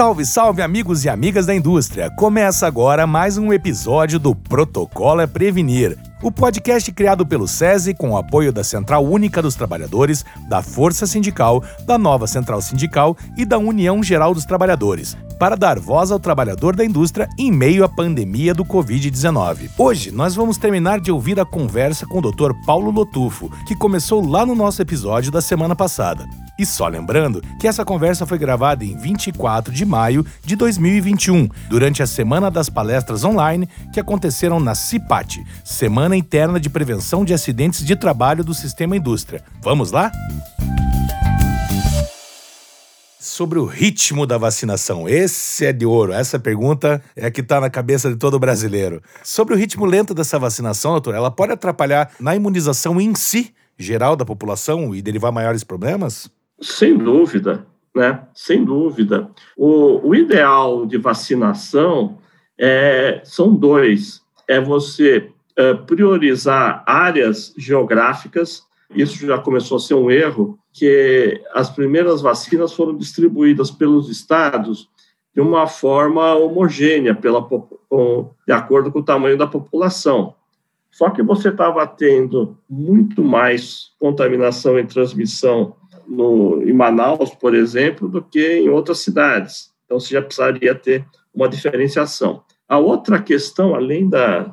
Salve, salve, amigos e amigas da indústria! Começa agora mais um episódio do Protocolo é Prevenir, o podcast criado pelo SESI com o apoio da Central Única dos Trabalhadores, da Força Sindical, da Nova Central Sindical e da União Geral dos Trabalhadores, para dar voz ao trabalhador da indústria em meio à pandemia do Covid-19. Hoje nós vamos terminar de ouvir a conversa com o Dr. Paulo Lotufo, que começou lá no nosso episódio da semana passada. E só lembrando que essa conversa foi gravada em 24 de maio de 2021, durante a Semana das Palestras Online que aconteceram na CIPAT, Semana Interna de Prevenção de Acidentes de Trabalho do Sistema Indústria. Vamos lá? Sobre o ritmo da vacinação. Esse é de ouro. Essa pergunta é a que está na cabeça de todo brasileiro. Sobre o ritmo lento dessa vacinação, doutor, ela pode atrapalhar na imunização em si, geral da população, e derivar maiores problemas? Sem dúvida, né? Sem dúvida. O, o ideal de vacinação é, são dois: é você priorizar áreas geográficas. Isso já começou a ser um erro, que as primeiras vacinas foram distribuídas pelos estados de uma forma homogênea, pela, de acordo com o tamanho da população. Só que você estava tendo muito mais contaminação e transmissão no, em Manaus, por exemplo, do que em outras cidades. Então, você já precisaria ter uma diferenciação. A outra questão, além da,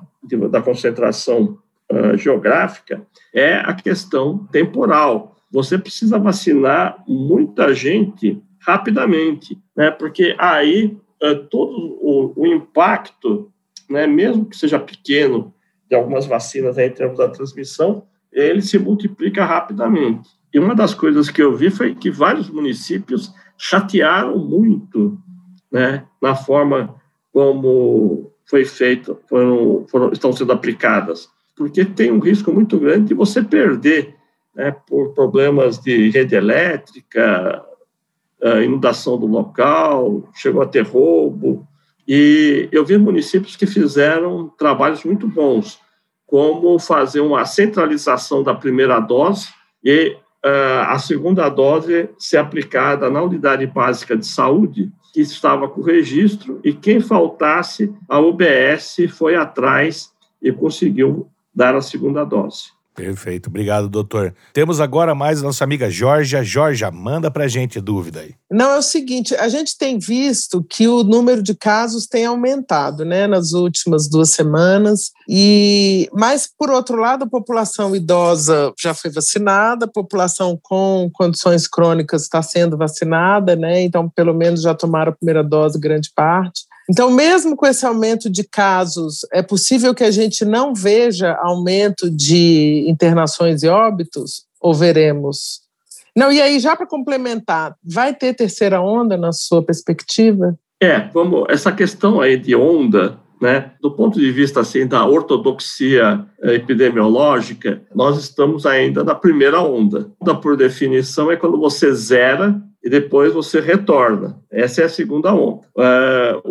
da concentração uh, geográfica, é a questão temporal. Você precisa vacinar muita gente rapidamente, né? porque aí uh, todo o, o impacto, né, mesmo que seja pequeno, de algumas vacinas em termos da transmissão, ele se multiplica rapidamente. E uma das coisas que eu vi foi que vários municípios chatearam muito né, na forma como foi feito, foram, foram, estão sendo aplicadas, porque tem um risco muito grande de você perder né, por problemas de rede elétrica, inundação do local, chegou a ter roubo. E eu vi municípios que fizeram trabalhos muito bons, como fazer uma centralização da primeira dose e uh, a segunda dose ser aplicada na unidade básica de saúde, que estava com registro, e quem faltasse, a UBS foi atrás e conseguiu dar a segunda dose. Perfeito, obrigado, doutor. Temos agora mais nossa amiga Jorja. Jorja, manda pra gente dúvida aí. Não, é o seguinte, a gente tem visto que o número de casos tem aumentado, né, nas últimas duas semanas, e mas, por outro lado, a população idosa já foi vacinada, a população com condições crônicas está sendo vacinada, né, então pelo menos já tomaram a primeira dose grande parte. Então, mesmo com esse aumento de casos, é possível que a gente não veja aumento de internações e óbitos? Ou veremos? Não, e aí, já para complementar, vai ter terceira onda na sua perspectiva? É, vamos, essa questão aí de onda, né, do ponto de vista assim da ortodoxia eh, epidemiológica, nós estamos ainda na primeira onda. Onda, por definição, é quando você zera e depois você retorna. Essa é a segunda onda.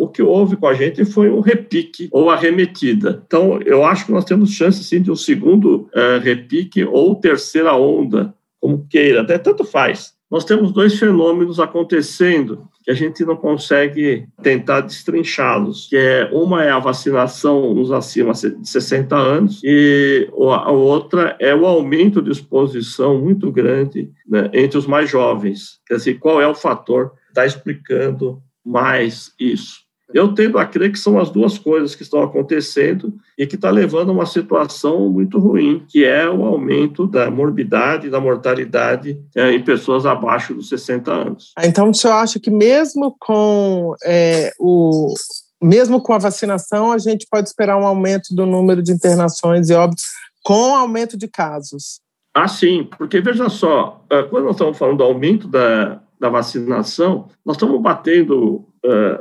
O que houve com a gente foi um repique ou arremetida. Então, eu acho que nós temos chance, sim, de um segundo uh, repique ou terceira onda, como queira, até tanto faz nós temos dois fenômenos acontecendo que a gente não consegue tentar destrinchá-los, que é uma é a vacinação nos acima de 60 anos e a outra é o aumento de exposição muito grande né, entre os mais jovens. Quer dizer, qual é o fator que está explicando mais isso? Eu tendo a crer que são as duas coisas que estão acontecendo e que está levando a uma situação muito ruim, que é o aumento da morbidade e da mortalidade é, em pessoas abaixo dos 60 anos. Ah, então, o senhor acha que mesmo com é, o mesmo com a vacinação, a gente pode esperar um aumento do número de internações e óbitos com aumento de casos? Ah, sim, porque veja só, ah, quando nós estamos falando do aumento da, da vacinação, nós estamos batendo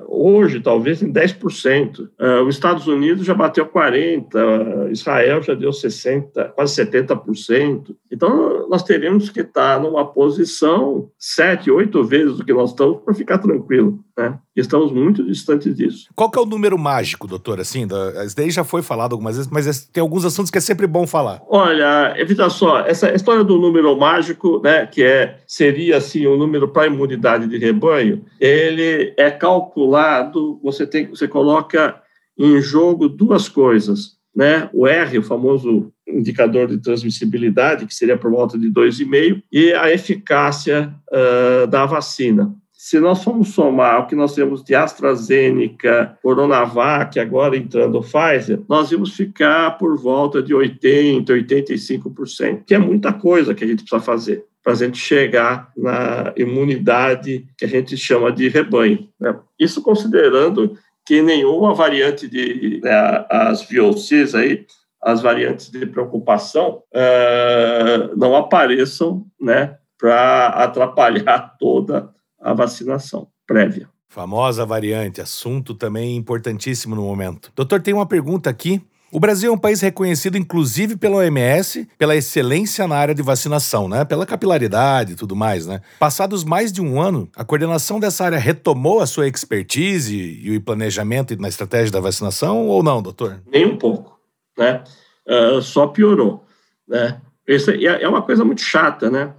hoje, talvez em 10%. Uh, eh, os Estados Unidos já bateu 40%, uh, Israel já deu 60%, quase 70%. Então, nós teríamos que estar numa posição sete, oito vezes do que nós estamos para ficar tranquilo. Né? Estamos muito distantes disso. Qual que é o número mágico, doutor? Assim, isso daí já foi falado algumas vezes, mas tem alguns assuntos que é sempre bom falar. Olha, evita só, essa história do número mágico, né, que é, seria assim, o um número para imunidade de rebanho, ele é calculado, você tem, você coloca em jogo duas coisas, né? O R, o famoso indicador de transmissibilidade, que seria por volta de 2,5, e a eficácia uh, da vacina. Se nós formos somar o que nós temos de AstraZeneca, Coronavac, agora entrando Pfizer, nós vamos ficar por volta de 80%, 85%, que é muita coisa que a gente precisa fazer para a gente chegar na imunidade que a gente chama de rebanho. Né? Isso considerando que nenhuma variante de né, as VOCs aí, as variantes de preocupação, uh, não apareçam, né, para atrapalhar toda a vacinação prévia. Famosa variante, assunto também importantíssimo no momento. Doutor, tem uma pergunta aqui o Brasil é um país reconhecido, inclusive, pela OMS, pela excelência na área de vacinação, né? Pela capilaridade e tudo mais, né? Passados mais de um ano, a coordenação dessa área retomou a sua expertise e o planejamento na estratégia da vacinação ou não, doutor? Nem um pouco, né? Uh, só piorou, né? Isso é, é uma coisa muito chata, né?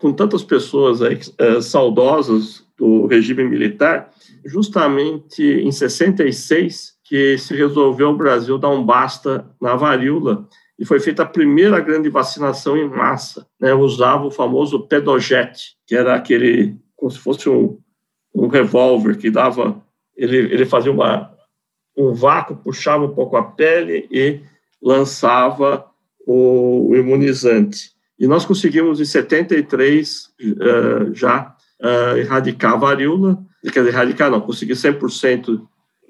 Com tantas pessoas aí, uh, saudosas do regime militar, justamente em 66 que se resolveu o Brasil dar um basta na varíola e foi feita a primeira grande vacinação em massa. Né? Usava o famoso pedojete, que era aquele, como se fosse um, um revólver que dava, ele, ele fazia uma, um vácuo, puxava um pouco a pele e lançava o, o imunizante. E nós conseguimos, em 73, uh, já uh, erradicar a varíola, quer dizer, erradicar não, conseguir 100%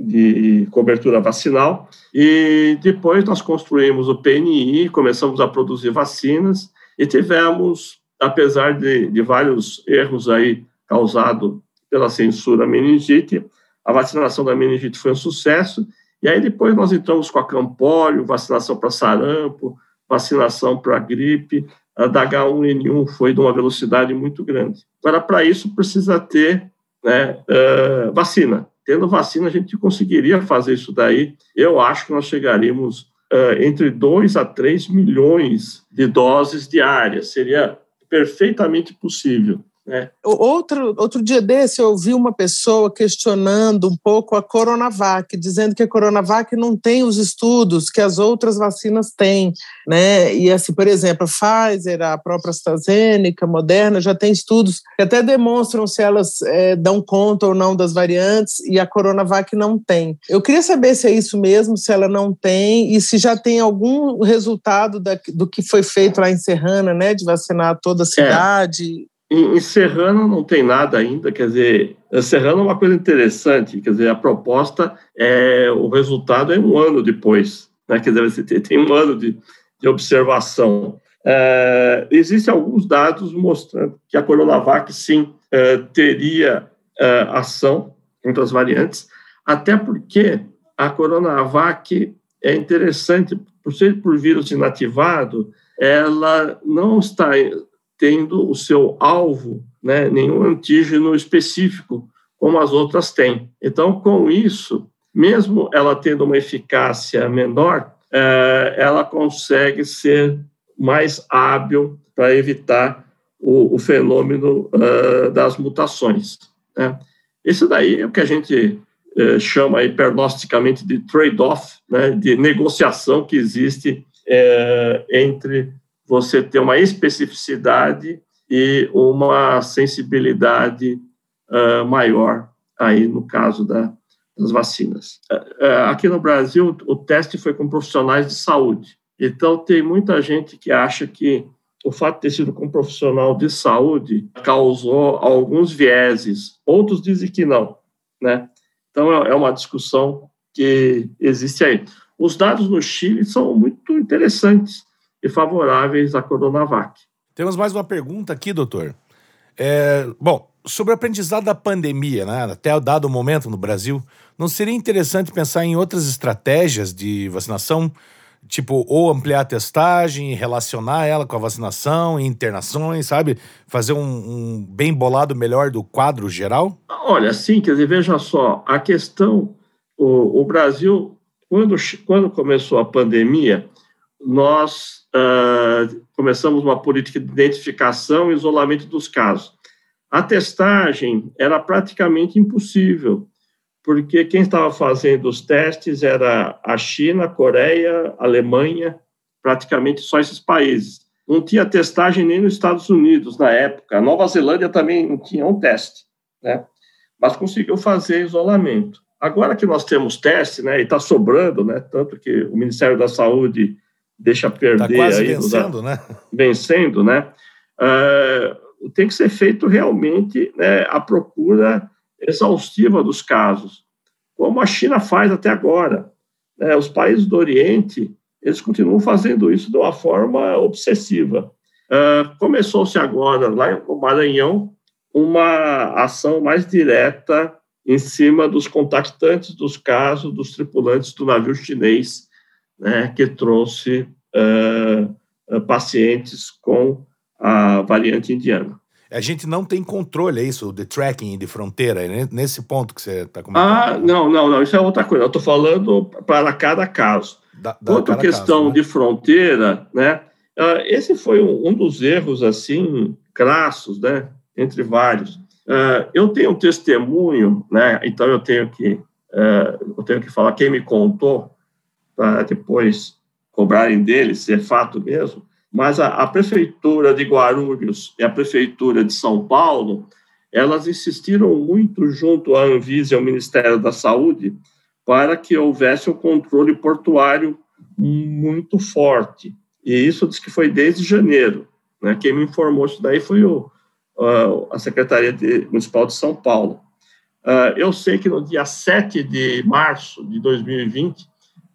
de cobertura vacinal. E depois nós construímos o PNI, começamos a produzir vacinas e tivemos, apesar de, de vários erros aí causados pela censura meningite, a vacinação da meningite foi um sucesso. E aí depois nós entramos com a campólio, vacinação para sarampo, vacinação para gripe, a da H1N1 foi de uma velocidade muito grande. Agora, para isso, precisa ter né, uh, vacina. Tendo vacina, a gente conseguiria fazer isso daí. Eu acho que nós chegaríamos uh, entre 2 a 3 milhões de doses diárias. Seria perfeitamente possível. É. Outro, outro dia desse, eu ouvi uma pessoa questionando um pouco a Coronavac, dizendo que a Coronavac não tem os estudos que as outras vacinas têm, né? E assim, por exemplo, a Pfizer, a própria AstraZeneca, a Moderna, já tem estudos que até demonstram se elas é, dão conta ou não das variantes, e a Coronavac não tem. Eu queria saber se é isso mesmo, se ela não tem, e se já tem algum resultado da, do que foi feito lá em Serrana, né? De vacinar toda a é. cidade. É. Em, em Serrano não tem nada ainda, quer dizer, Serrano é uma coisa interessante, quer dizer, a proposta é o resultado é um ano depois, né? Quer dizer, você tem um ano de, de observação. É, existem alguns dados mostrando que a Coronavac sim é, teria é, ação contra as variantes, até porque a Coronavac é interessante, por ser por vírus inativado, ela não está tendo o seu alvo, né, nenhum antígeno específico, como as outras têm. Então, com isso, mesmo ela tendo uma eficácia menor, é, ela consegue ser mais hábil para evitar o, o fenômeno uh, das mutações. Né? Isso daí é o que a gente uh, chama hipernosticamente de trade-off, né, de negociação que existe entre você ter uma especificidade e uma sensibilidade uh, maior aí no caso da, das vacinas. Uh, aqui no Brasil, o teste foi com profissionais de saúde. Então, tem muita gente que acha que o fato de ter sido com um profissional de saúde causou alguns vieses. Outros dizem que não, né? Então, é, é uma discussão que existe aí. Os dados no Chile são muito interessantes e favoráveis à Coronavac. Temos mais uma pergunta aqui, doutor. É, bom, sobre o aprendizado da pandemia, né, até o dado momento no Brasil, não seria interessante pensar em outras estratégias de vacinação, tipo, ou ampliar a testagem, relacionar ela com a vacinação, internações, sabe? Fazer um, um bem bolado melhor do quadro geral? Olha, sim, quer dizer, veja só, a questão, o, o Brasil, quando, quando começou a pandemia, nós uh, começamos uma política de identificação e isolamento dos casos. A testagem era praticamente impossível. porque quem estava fazendo os testes era a China, a Coreia, a Alemanha, praticamente só esses países. Não tinha testagem nem nos Estados Unidos na época. A Nova Zelândia também não tinha um teste, né? Mas conseguiu fazer isolamento. Agora que nós temos teste, né, e está sobrando, né, tanto que o Ministério da Saúde deixa perder tá quase aí, vencendo, né? Vencendo, né? Uh, tem que ser feito realmente né, a procura exaustiva dos casos, como a China faz até agora. Né? Os países do Oriente eles continuam fazendo isso de uma forma obsessiva. Uh, Começou-se agora, lá no Maranhão, uma ação mais direta em cima dos contactantes dos casos dos tripulantes do navio chinês, né, que trouxe uh, pacientes com a variante indiana. A gente não tem controle, é isso, de tracking de fronteira, é nesse ponto que você está comentando? Ah, não, não, não, isso é outra coisa. Eu estou falando para cada caso. Da, da Quanto à questão caso, né? de fronteira, né, uh, esse foi um, um, dos erros, assim, crassos, né, entre vários. Uh, eu tenho um testemunho, né, então eu tenho que, uh, eu tenho que falar quem me contou, para depois cobrarem dele, se é fato mesmo, mas a, a, prefeitura de Guarulhos e a prefeitura de São Paulo, elas insistiram muito junto à Anvisa e ao Ministério da Saúde para que houvesse um controle portuário muito forte. E isso diz que foi desde janeiro. Né? Quem me informou isso daí foi o, a Secretaria de, Municipal de São Paulo. Uh, eu sei que no dia 7 de março de 2020,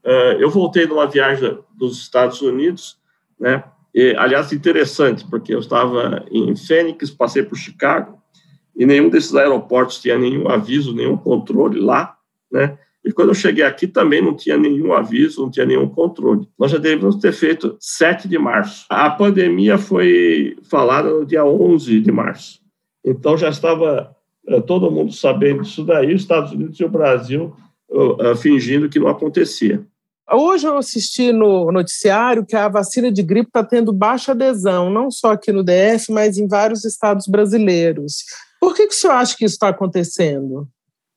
uh, eu voltei numa viagem dos Estados Unidos, né? E, aliás, interessante, porque eu estava em Fênix, passei por Chicago, e nenhum desses aeroportos tinha nenhum aviso, nenhum controle lá, né? E quando eu cheguei aqui também não tinha nenhum aviso, não tinha nenhum controle. Nós já deveríamos ter feito 7 de março. A pandemia foi falada no dia 11 de março. Então já estava uh, todo mundo sabendo disso daí, os Estados Unidos e o Brasil fingindo que não acontecia. Hoje eu assisti no noticiário que a vacina de gripe está tendo baixa adesão, não só aqui no DF, mas em vários estados brasileiros. Por que, que o senhor acha que isso está acontecendo?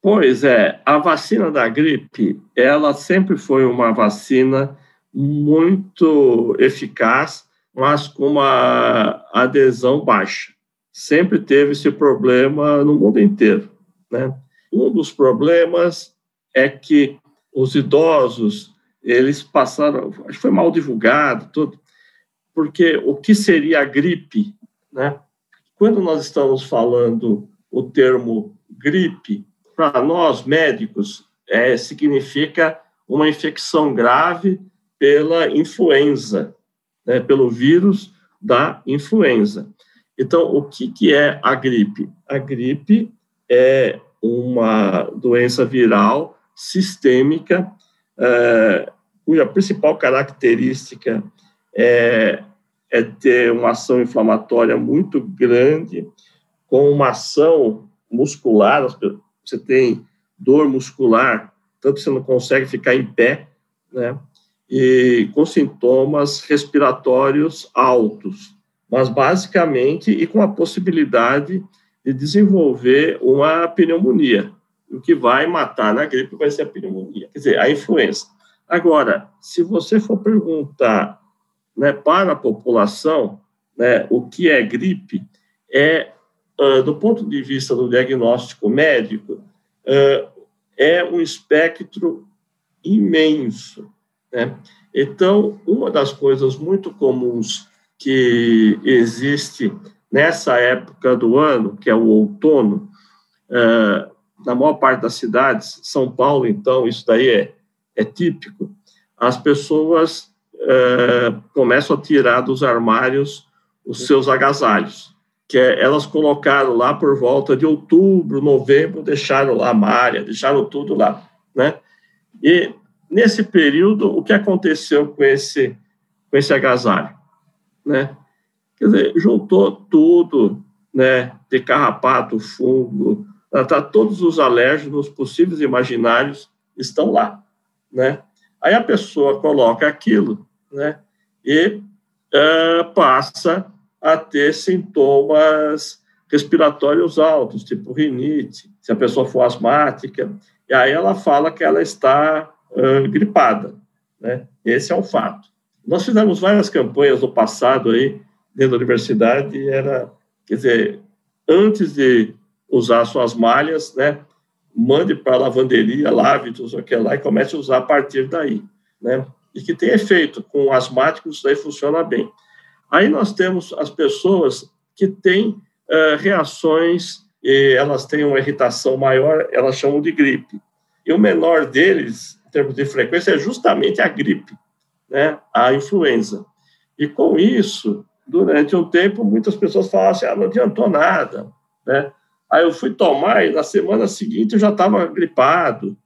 Pois é, a vacina da gripe, ela sempre foi uma vacina muito eficaz, mas com uma adesão baixa. Sempre teve esse problema no mundo inteiro. Né? Um dos problemas é que os idosos eles passaram, acho que foi mal divulgado, tudo, porque o que seria a gripe, né? Quando nós estamos falando o termo gripe, para nós médicos, é, significa uma infecção grave pela influenza, né? pelo vírus da influenza. Então, o que, que é a gripe? A gripe é uma doença viral sistêmica é, cuja principal característica é, é ter uma ação inflamatória muito grande, com uma ação muscular, você tem dor muscular, tanto que você não consegue ficar em pé, né? E com sintomas respiratórios altos, mas basicamente e com a possibilidade de desenvolver uma pneumonia. O que vai matar na gripe vai ser a pneumonia, quer dizer, a influenza. Agora, se você for perguntar né, para a população né, o que é gripe, é, uh, do ponto de vista do diagnóstico médico, uh, é um espectro imenso. Né? Então, uma das coisas muito comuns que existe nessa época do ano, que é o outono, uh, na maior parte das cidades, São Paulo, então, isso daí é, é típico, as pessoas é, começam a tirar dos armários os seus agasalhos, que é, elas colocaram lá por volta de outubro, novembro, deixaram lá a malha, deixaram tudo lá, né? E nesse período, o que aconteceu com esse, com esse agasalho, né? Quer dizer, juntou tudo, né? De carrapato, fungo, tá, todos os alérgenos possíveis e imaginários estão lá, né? Aí a pessoa coloca aquilo, né? E uh, passa a ter sintomas respiratórios altos, tipo rinite, se a pessoa for asmática, e aí ela fala que ela está uh, gripada, né? Esse é um fato. Nós fizemos várias campanhas no passado aí, dentro da universidade, e era, quer dizer, antes de usar suas malhas, né? Mande para a lavanderia, lave, tudo aquilo lá, e comece a usar a partir daí, né? E que tem efeito. Com asmáticos, isso aí funciona bem. Aí nós temos as pessoas que têm uh, reações, elas têm uma irritação maior, elas chamam de gripe. E o menor deles, em termos de frequência, é justamente a gripe, né? a influenza. E com isso, durante um tempo, muitas pessoas falavam assim, ah, não adiantou nada, né? Aí eu fui tomar e na semana seguinte eu já estava gripado,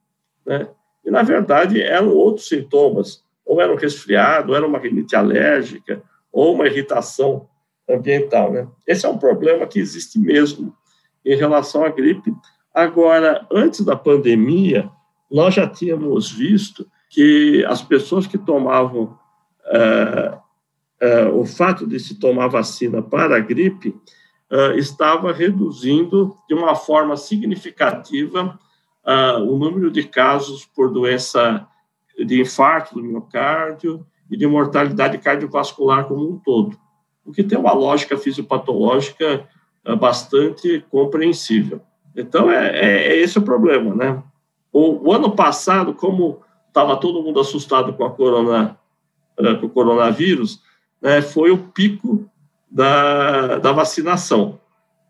né? E na verdade eram outros sintomas, ou era um resfriado, ou era uma rinite alérgica, ou uma irritação ambiental, né? Esse é um problema que existe mesmo em relação à gripe. Agora, antes da pandemia, nós já tínhamos visto que as pessoas que tomavam é, é, o fato de se tomar vacina para a gripe uh, estava reduzindo de uma forma significativa uh, o número de casos por doença de infarto do miocárdio e de mortalidade cardiovascular como um todo, o que tem uma lógica fisiopatológica uh, bastante compreensível. Então, é, é, é, esse o problema, né? O, o ano passado, como estava todo mundo assustado com a corona, com o coronavírus, né, foi o pico da, da vacinação.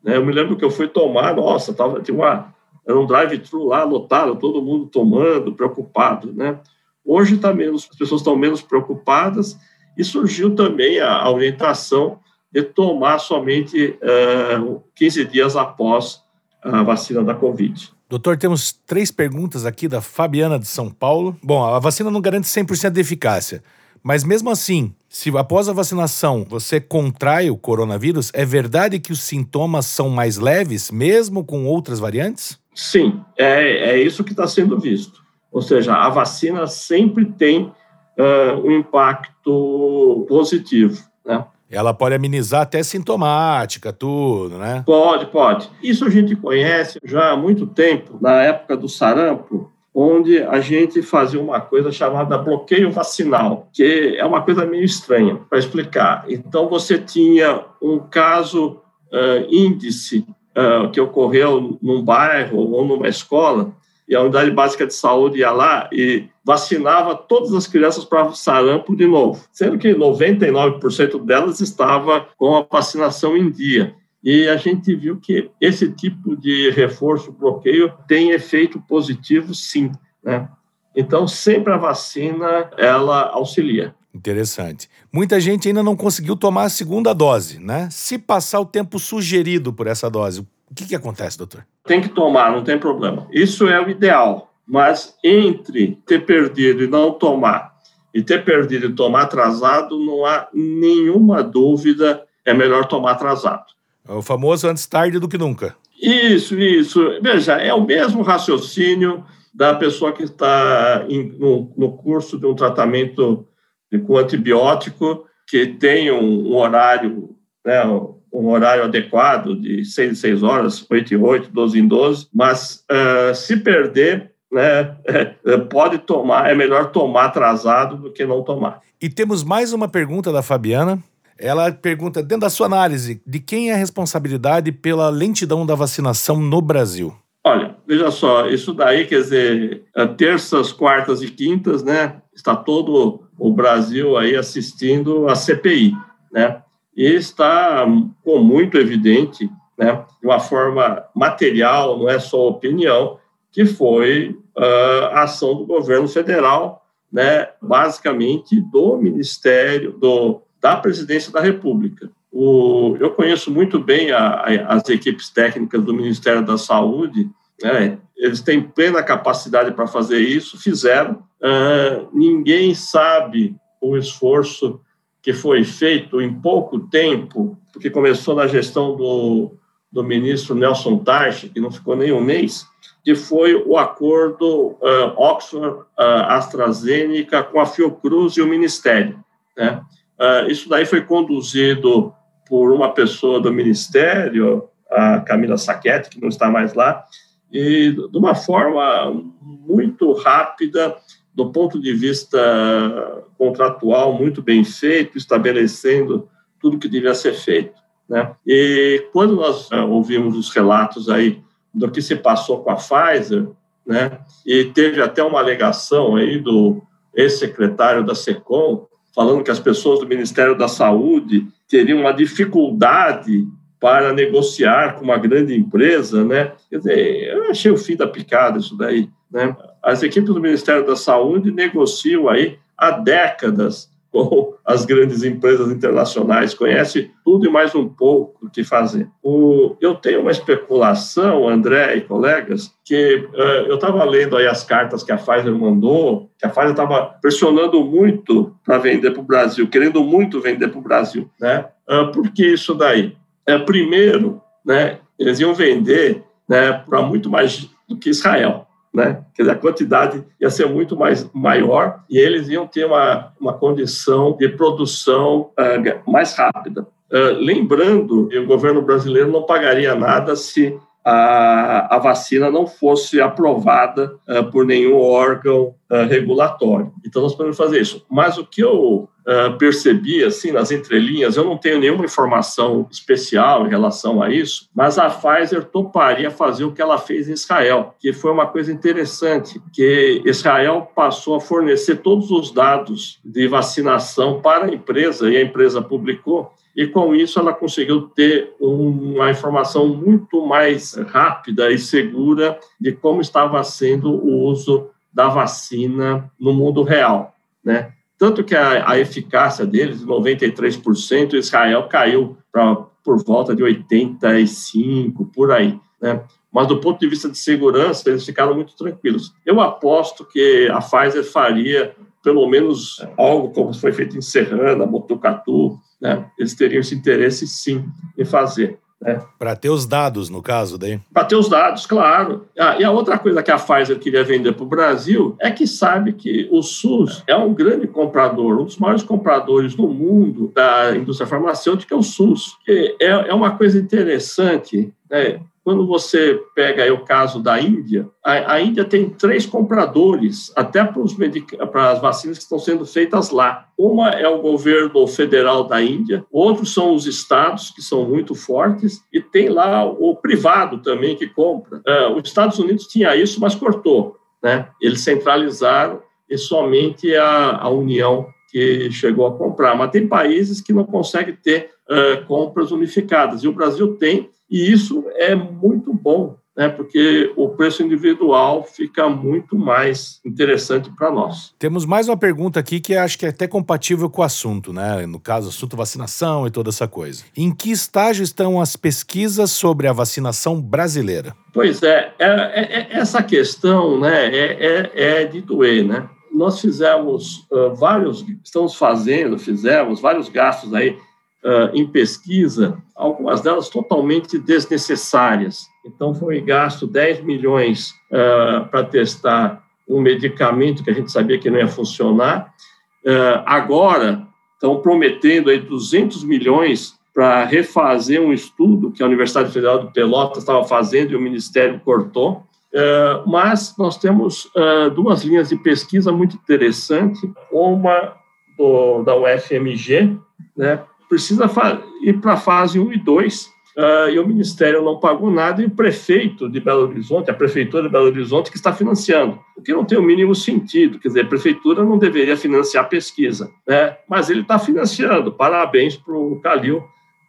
Né? Eu me lembro que eu fui tomar, nossa, tava, tinha uma, era um drive-thru lá lotado, todo mundo tomando, preocupado. Né? Hoje tá menos, as pessoas estão menos preocupadas e surgiu também a, a orientação de tomar somente uh, eh, 15 dias após a vacina da Covid. Doutor, temos três perguntas aqui da Fabiana de São Paulo. Bom, a vacina não garante 100% de eficácia, mas mesmo assim, se após a vacinação você contrai o coronavírus, é verdade que os sintomas são mais leves, mesmo com outras variantes? Sim, é, é isso que está sendo visto. Ou seja, a vacina sempre tem uh, um impacto positivo, né? Ela pode amenizar até sintomática, tudo, né? Pode, pode. Isso a gente conhece já há muito tempo, na época do sarampo, onde a gente fazia uma coisa chamada bloqueio vacinal, que é uma coisa meio estranha para explicar. Então, você tinha um caso uh, índice uh, que ocorreu num bairro ou numa escola, e a unidade básica de saúde ia lá e vacinava todas as crianças para sarampo de novo, sendo que 99% delas estava com a vacinação em dia. E a gente viu que esse tipo de reforço, bloqueio, tem efeito positivo, sim. Né? Então, sempre a vacina, ela auxilia. Interessante. Muita gente ainda não conseguiu tomar a segunda dose, né? Se passar o tempo sugerido por essa dose, o que, que acontece, doutor? Tem que tomar, não tem problema. Isso é o ideal. Mas entre ter perdido e não tomar, e ter perdido e tomar atrasado, não há nenhuma dúvida, é melhor tomar atrasado. É o famoso antes tarde do que nunca. Isso, isso. Veja, é o mesmo raciocínio da pessoa que está em, no, no, curso de um tratamento com antibiótico, que tem um, um horário, né, um horário adequado de 6 em 6 horas, 8 em 8, 12 em 12, mas uh, se perder, né, pode tomar, é melhor tomar atrasado do que não tomar. E temos mais uma pergunta da Fabiana. Ela pergunta, dentro da sua análise, de quem é a responsabilidade pela lentidão da vacinação no Brasil? Olha, veja só, isso daí, quer dizer, é terças, quartas e quintas, né? Está todo o Brasil aí assistindo a CPI, né? E está com muito evidente, né, de uma forma material, não é só opinião, que foi a ação do governo federal, né, basicamente do Ministério, do da presidência da República. O, eu conheço muito bem a, a, as equipes técnicas do Ministério da Saúde, né? eles têm plena capacidade para fazer isso, fizeram. Uh, ninguém sabe o esforço que foi feito em pouco tempo, porque começou na gestão do, do ministro Nelson Tarchi, que não ficou nem um mês, que foi o acordo uh, Oxford-AstraZeneca uh, com a Fiocruz e o Ministério. Né? Uh, isso daí foi conduzido por uma pessoa do Ministério, a Camila Saquete, que não está mais lá, e de uma forma muito rápida, do ponto de vista contratual, muito bem feito, estabelecendo tudo que devia ser feito. Né? E quando nós uh, ouvimos os relatos aí do que se passou com a Pfizer, né? E teve até uma alegação aí do ex-secretário da SECOM falando que as pessoas do Ministério da Saúde teriam uma dificuldade para negociar com uma grande empresa, né? Quer dizer, eu achei o fim da picada isso daí, né? As equipes do Ministério da Saúde negociam aí há décadas com as grandes empresas internacionais, conhece tudo e mais um pouco o que fazer. O, eu tenho uma especulação, André e colegas, que uh, eu estava lendo aí as cartas que a Pfizer mandou, que a Pfizer estava pressionando muito para vender para o Brasil, querendo muito vender para o Brasil. Né? Uh, por que isso daí? É, primeiro, né, eles iam vender né, para muito mais do que Israel né? Quer dizer, a quantidade ia ser muito mais maior e eles iam ter uma, uma condição de produção uh, mais rápida. Uh, lembrando que o governo brasileiro não pagaria nada se a, a vacina não fosse aprovada uh, por nenhum órgão uh, regulatório. Então, nós podemos fazer isso. Mas o que eu uh, percebi, assim, nas entrelinhas, eu não tenho nenhuma informação especial em relação a isso, mas a Pfizer toparia fazer o que ela fez em Israel, que foi uma coisa interessante, que Israel passou a fornecer todos os dados de vacinação para a empresa, e a empresa publicou, e com isso ela conseguiu ter uma informação muito mais rápida e segura de como estava sendo o uso da vacina no mundo real, né? Tanto que a, a eficácia deles, 93%, Israel caiu para por volta de 85 por aí, né? Mas do ponto de vista de segurança, eles ficaram muito tranquilos. Eu aposto que a Pfizer faria pelo menos algo como foi feito em Serrana, Botucatu, né? Eles teriam esse interesse, sim, em fazer. Né? Para ter os dados, no caso, daí? Para ter os dados, claro. Ah, e a outra coisa que a Pfizer queria vender para o Brasil é que sabe que o SUS é um grande comprador, um dos maiores compradores do mundo da indústria farmacêutica é o SUS. É, é uma coisa interessante, né? Quando você pega o caso da Índia, a, a Índia tem três compradores, até para, os para as vacinas que estão sendo feitas lá. Uma é o governo federal da Índia, outros são os estados, que são muito fortes, e tem lá o privado também que compra. Uh, os Estados Unidos tinha isso, mas cortou. Né? Eles centralizaram e somente a, a União que chegou a comprar. Mas tem países que não conseguem ter uh, compras unificadas, e o Brasil tem, e isso é muito bom, né, porque o preço individual fica muito mais interessante para nós. Temos mais uma pergunta aqui que acho que é até compatível com o assunto, né? No caso, assunto vacinação e toda essa coisa. Em que estágio estão as pesquisas sobre a vacinação brasileira? Pois é, é, é, é essa questão né, é, é, é de doer, né? Nós fizemos uh, vários, estamos fazendo, fizemos vários gastos aí uh, em pesquisa, algumas delas totalmente desnecessárias. Então, foi gasto 10 milhões uh, para testar um medicamento que a gente sabia que não ia funcionar. Uh, agora, estão prometendo aí 200 milhões para refazer um estudo que a Universidade Federal de Pelotas estava fazendo e o Ministério cortou. Uh, mas nós temos uh, duas linhas de pesquisa muito interessantes. Uma do, da UFMG, né, precisa ir para a fase 1 e 2, uh, ah, e o Ministério não pagou nada, e o prefeito de Belo Horizonte, a Prefeitura de Belo Horizonte, que está financiando, o que não tem o mínimo sentido, quer dizer, a Prefeitura não deveria financiar pesquisa, né? mas ele está financiando, parabéns para o Calil,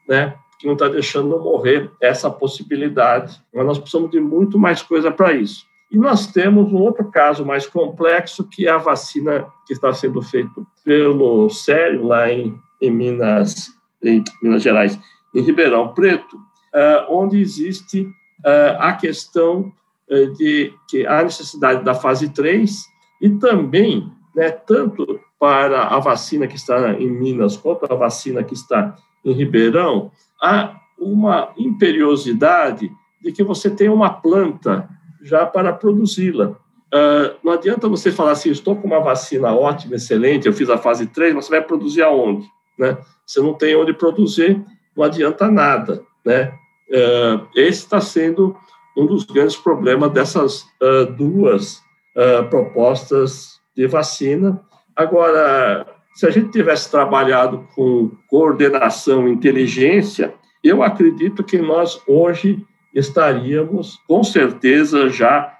né? que não está deixando morrer essa possibilidade, mas nós precisamos de muito mais coisa para isso. E nós temos um outro caso mais complexo, que é a vacina que está sendo feita pelo Sério, lá em, em Minas em Minas Gerais, em Ribeirão Preto, uh, onde existe uh, a questão uh, de que há necessidade da fase 3 e também, né, tanto para a vacina que está em Minas quanto a vacina que está em Ribeirão, há uma imperiosidade de que você tenha uma planta já para produzi-la. Uh, não adianta você falar assim, estou com uma vacina ótima, excelente, eu fiz a fase 3, mas você vai produzir aonde? Né? Não tem onde produzir, não adianta nada. Né? Uh, esse está sendo um dos grandes problemas dessas uh, duas uh, propostas de vacina. Agora, se a gente tivesse trabalhado com coordenação e inteligência, eu acredito que nós hoje estaríamos, com certeza, já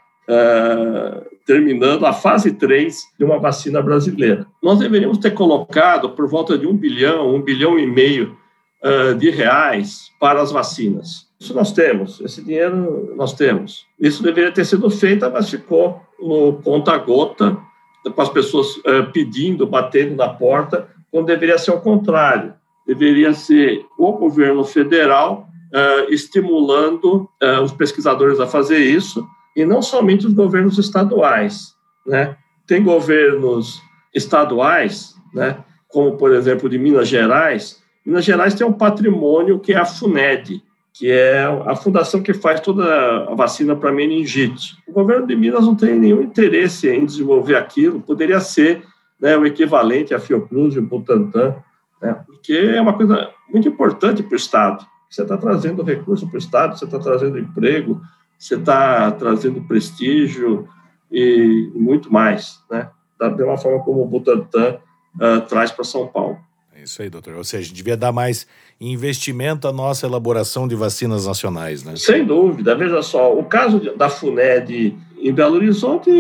terminando a fase 3 de uma vacina brasileira. Nós deveríamos ter colocado por volta de um bilhão, um bilhão e meio uh, de reais para as vacinas. Isso nós temos, esse dinheiro nós temos. Isso deveria ter sido feito, mas ficou no conta-gota, com as pessoas uh, pedindo, batendo na porta, quando deveria ser o contrário. Deveria ser o governo federal uh, estimulando os pesquisadores a fazer isso, e não somente os governos estaduais. Né? Tem governos estaduais, né, como, por exemplo, de Minas Gerais. Minas Gerais tem um patrimônio que é a FUNED, que é a fundação que faz toda a vacina para meningite. O governo de Minas não tem nenhum interesse em desenvolver aquilo, poderia ser né, o equivalente à Fiocruz e o Butantan, né, porque é uma coisa muito importante para o Estado. Você está trazendo recurso para o Estado, você está trazendo emprego, você está trazendo prestígio e muito mais, né? da mesma forma como o Butantan uh, traz para São Paulo. É isso aí, doutor. Ou seja, devia dar mais investimento à nossa elaboração de vacinas nacionais, né? Sem dúvida. Veja só, o caso da FUNED em Belo Horizonte,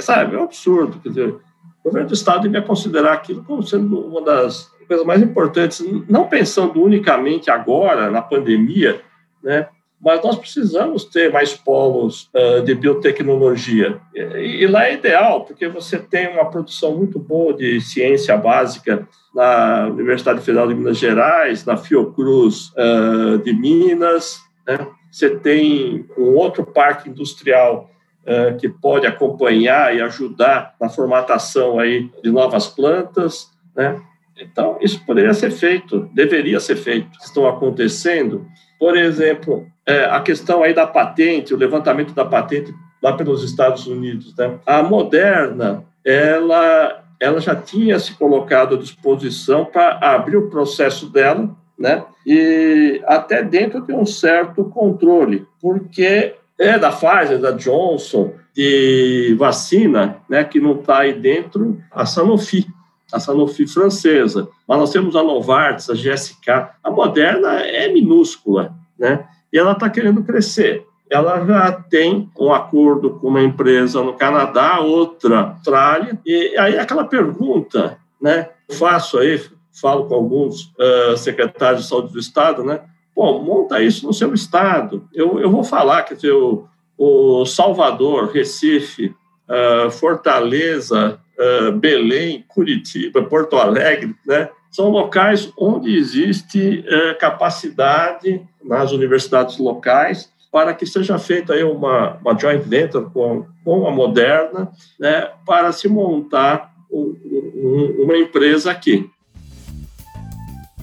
sabe, é um absurdo. Quer dizer, o governo do Estado devia considerar aquilo como sendo uma das coisas mais importantes, não pensando unicamente agora, na pandemia, né? Mas nós precisamos ter mais polos uh, de biotecnologia. E, e, lá é ideal, porque você tem uma produção muito boa de ciência básica na Universidade Federal de Minas Gerais, na Fiocruz uh, de Minas, né? você tem um outro parque industrial uh, que pode acompanhar e ajudar na formatação aí de novas plantas, né? Então, isso poderia ser feito, deveria ser feito. Estão acontecendo, por exemplo, é, a questão aí da patente, o levantamento da patente lá pelos Estados Unidos. Né? A Moderna, ela, ela já tinha se colocado à disposição para abrir o processo dela, né? e até dentro de um certo controle, porque é da Pfizer, da Johnson, de vacina, né, que não está aí dentro, a Sanofi, a Sanofi francesa. Mas nós temos a Novartis, a GSK. A Moderna é minúscula, né? e ela está querendo crescer. Ela já tem um acordo com uma empresa no Canadá, outra Austrália, e aí aquela pergunta, né? Faço aí, falo com alguns uh, secretários de saúde do estado, né? Pô, monta isso no seu estado. Eu, eu vou falar que o, o Salvador, Recife, uh, Fortaleza, uh, Belém, Curitiba, Porto Alegre, né? São locais onde existe capacidade nas universidades locais para que seja feita aí uma, uma joint venture com, com a Moderna, né, para se montar um, um, uma empresa aqui.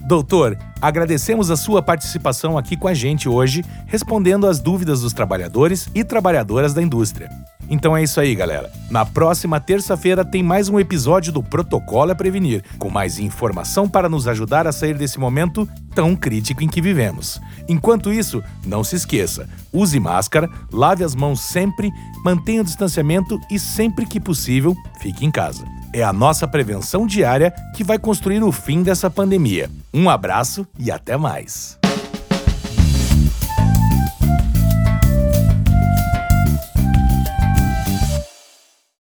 Doutor, agradecemos a sua participação aqui com a gente hoje, respondendo às dúvidas dos trabalhadores e trabalhadoras da indústria. Então é isso aí, galera. Na próxima terça-feira tem mais um episódio do Protocolo a Prevenir, com mais informação para nos ajudar a sair desse momento tão crítico em que vivemos. Enquanto isso, não se esqueça: use máscara, lave as mãos sempre, mantenha o distanciamento e, sempre que possível, fique em casa. É a nossa prevenção diária que vai construir o fim dessa pandemia. Um abraço e até mais.